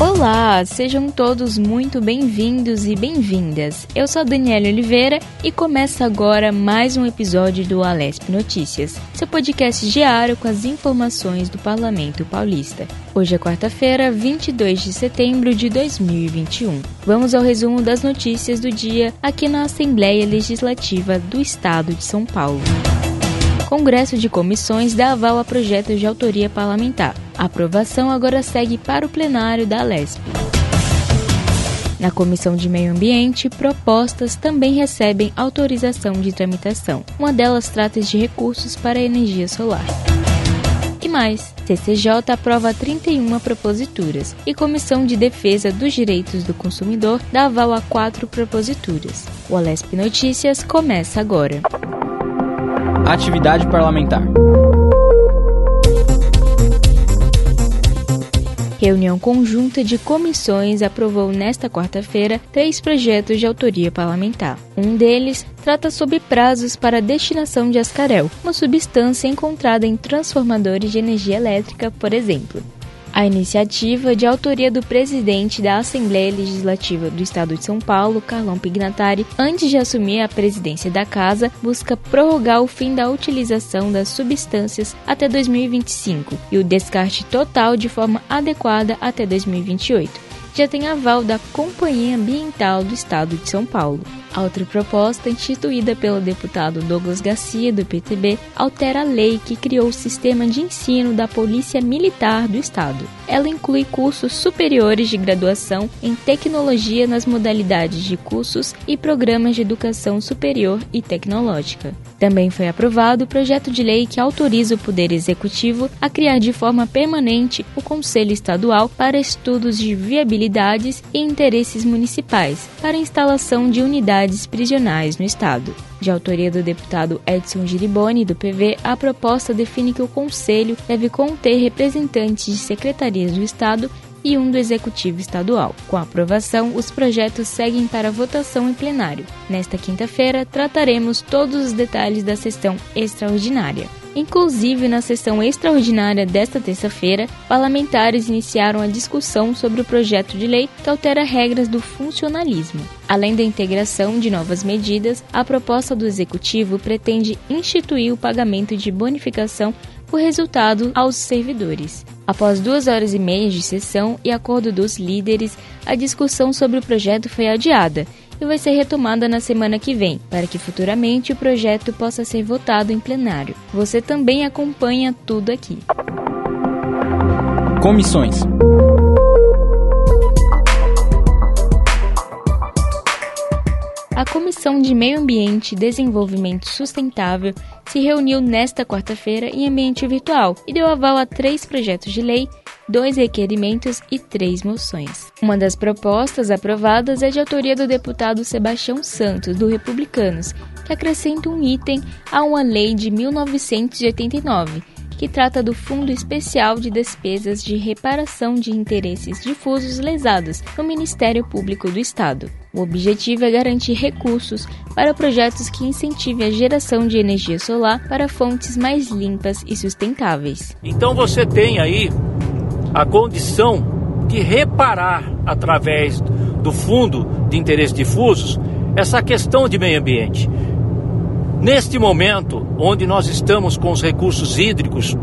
Olá, sejam todos muito bem-vindos e bem-vindas. Eu sou Daniela Oliveira e começa agora mais um episódio do Alesp Notícias, seu podcast diário com as informações do Parlamento Paulista. Hoje é quarta-feira, 22 de setembro de 2021. Vamos ao resumo das notícias do dia aqui na Assembleia Legislativa do Estado de São Paulo. Congresso de Comissões dá aval a projetos de autoria parlamentar. A aprovação agora segue para o plenário da Lesp. Na Comissão de Meio Ambiente, propostas também recebem autorização de tramitação. Uma delas trata de recursos para a energia solar. E mais, CCJ aprova 31 proposituras e Comissão de Defesa dos Direitos do Consumidor dá aval a quatro proposituras. O Alesp Notícias começa agora. Atividade parlamentar. Reunião conjunta de comissões aprovou nesta quarta-feira três projetos de autoria parlamentar. Um deles trata sobre prazos para a destinação de ascarel, uma substância encontrada em transformadores de energia elétrica, por exemplo. A iniciativa, de autoria do presidente da Assembleia Legislativa do Estado de São Paulo, Carlão Pignatari, antes de assumir a presidência da casa, busca prorrogar o fim da utilização das substâncias até 2025 e o descarte total de forma adequada até 2028 já tem aval da Companhia Ambiental do Estado de São Paulo. A outra proposta, instituída pelo deputado Douglas Garcia, do PTB, altera a lei que criou o sistema de ensino da Polícia Militar do Estado. Ela inclui cursos superiores de graduação em tecnologia nas modalidades de cursos e programas de educação superior e tecnológica. Também foi aprovado o projeto de lei que autoriza o Poder Executivo a criar de forma permanente o Conselho Estadual para Estudos de Viabilidades e Interesses Municipais para a instalação de unidades prisionais no Estado. De autoria do deputado Edson Giriboni, do PV, a proposta define que o Conselho deve conter representantes de secretarias do Estado e um do Executivo Estadual. Com a aprovação, os projetos seguem para votação em plenário. Nesta quinta-feira, trataremos todos os detalhes da sessão extraordinária. Inclusive, na sessão extraordinária desta terça-feira, parlamentares iniciaram a discussão sobre o projeto de lei que altera regras do funcionalismo. Além da integração de novas medidas, a proposta do Executivo pretende instituir o pagamento de bonificação por resultado aos servidores. Após duas horas e meia de sessão e acordo dos líderes, a discussão sobre o projeto foi adiada e vai ser retomada na semana que vem, para que futuramente o projeto possa ser votado em plenário. Você também acompanha tudo aqui. Comissões. A Comissão de Meio Ambiente e Desenvolvimento Sustentável se reuniu nesta quarta-feira em ambiente virtual e deu aval a três projetos de lei, dois requerimentos e três moções. Uma das propostas aprovadas é de autoria do deputado Sebastião Santos, do Republicanos, que acrescenta um item a uma lei de 1989 que trata do Fundo Especial de Despesas de Reparação de Interesses Difusos Lesados no Ministério Público do Estado. O objetivo é garantir recursos para projetos que incentivem a geração de energia solar para fontes mais limpas e sustentáveis. Então você tem aí a condição de reparar através do Fundo de Interesses Difusos essa questão de meio ambiente. Neste momento, onde nós estamos com os recursos hídricos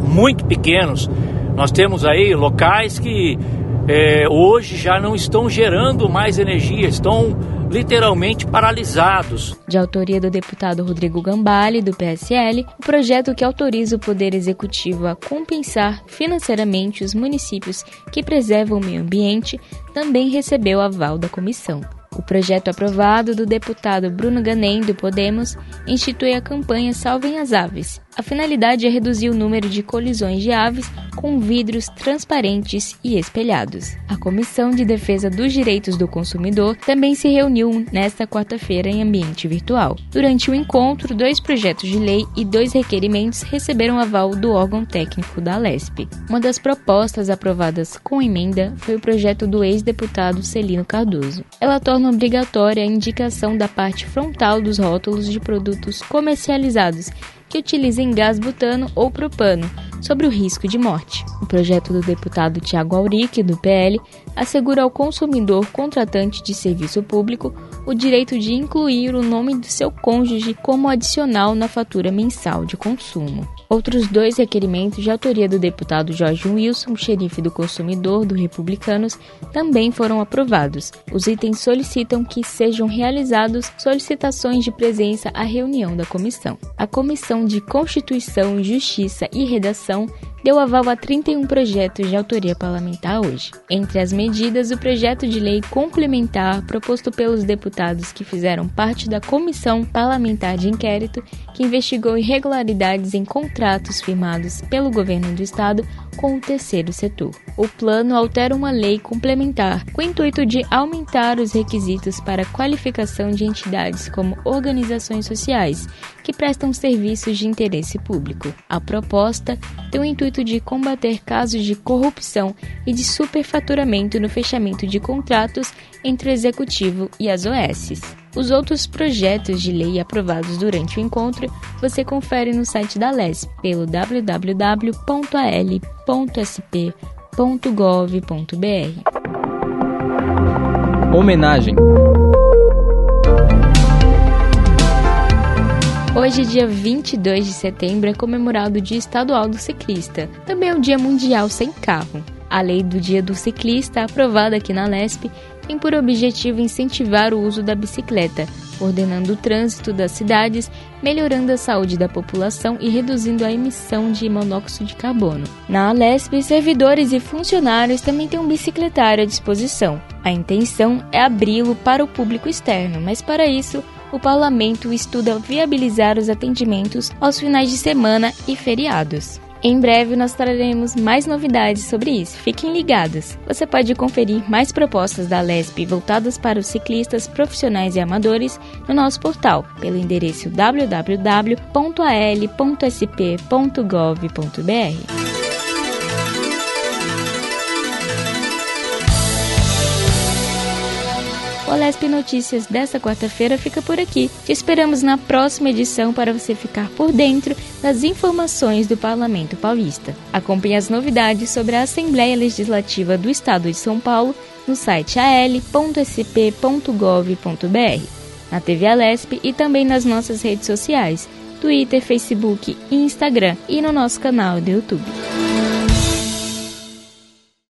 muito pequenos, nós temos aí locais que é, hoje já não estão gerando mais energia, estão literalmente paralisados. De autoria do deputado Rodrigo Gambale, do PSL, o projeto que autoriza o Poder Executivo a compensar financeiramente os municípios que preservam o meio ambiente também recebeu aval da comissão. O projeto aprovado do deputado Bruno Ganem, do Podemos, institui a campanha Salvem as Aves A finalidade é reduzir o número de colisões de aves com vidros transparentes e espelhados. A Comissão de Defesa dos Direitos do Consumidor também se reuniu nesta quarta-feira em ambiente virtual. Durante o encontro, dois projetos de lei e dois requerimentos receberam aval do órgão técnico da Lesp. Uma das propostas aprovadas com emenda foi o projeto do ex-deputado Celino Cardoso. Ela torna obrigatória a indicação da parte frontal dos rótulos de produtos comercializados que utilizem gás butano ou propano, sobre o risco de morte. O projeto do deputado Tiago Auric, do PL, assegura ao consumidor contratante de serviço público o direito de incluir o nome do seu cônjuge como adicional na fatura mensal de consumo. Outros dois requerimentos de autoria do deputado Jorge Wilson, xerife do consumidor do Republicanos, também foram aprovados. Os itens solicitam que sejam realizados solicitações de presença à reunião da comissão. A Comissão de Constituição, Justiça e Redação deu aval a 31 projetos de autoria parlamentar hoje. Entre as medidas, o projeto de lei complementar proposto pelos deputados que fizeram parte da comissão parlamentar de inquérito que investigou irregularidades em contratos firmados pelo governo do estado com o terceiro setor. O plano altera uma lei complementar com o intuito de aumentar os requisitos para qualificação de entidades como organizações sociais que prestam serviços de interesse público. A proposta tem o intuito de combater casos de corrupção e de superfaturamento no fechamento de contratos entre o executivo e as OSs. Os outros projetos de lei aprovados durante o encontro você confere no site da LESP pelo www.al.sp.gov.br. Homenagem Hoje, dia 22 de setembro, é comemorado o Dia Estadual do Ciclista. Também é o Dia Mundial Sem Carro. A lei do Dia do Ciclista, aprovada aqui na LESP, tem por objetivo incentivar o uso da bicicleta, ordenando o trânsito das cidades, melhorando a saúde da população e reduzindo a emissão de monóxido de carbono. Na Alesp, servidores e funcionários também têm um bicicletário à disposição. A intenção é abri-lo para o público externo, mas para isso o parlamento estuda viabilizar os atendimentos aos finais de semana e feriados. Em breve nós traremos mais novidades sobre isso. Fiquem ligados. Você pode conferir mais propostas da LESP voltadas para os ciclistas profissionais e amadores no nosso portal pelo endereço www.al.sp.gov.br. O Lesp Notícias desta quarta-feira fica por aqui. Te esperamos na próxima edição para você ficar por dentro das informações do Parlamento Paulista. Acompanhe as novidades sobre a Assembleia Legislativa do Estado de São Paulo no site al.sp.gov.br, na TV Alesp e também nas nossas redes sociais, Twitter, Facebook e Instagram e no nosso canal do YouTube.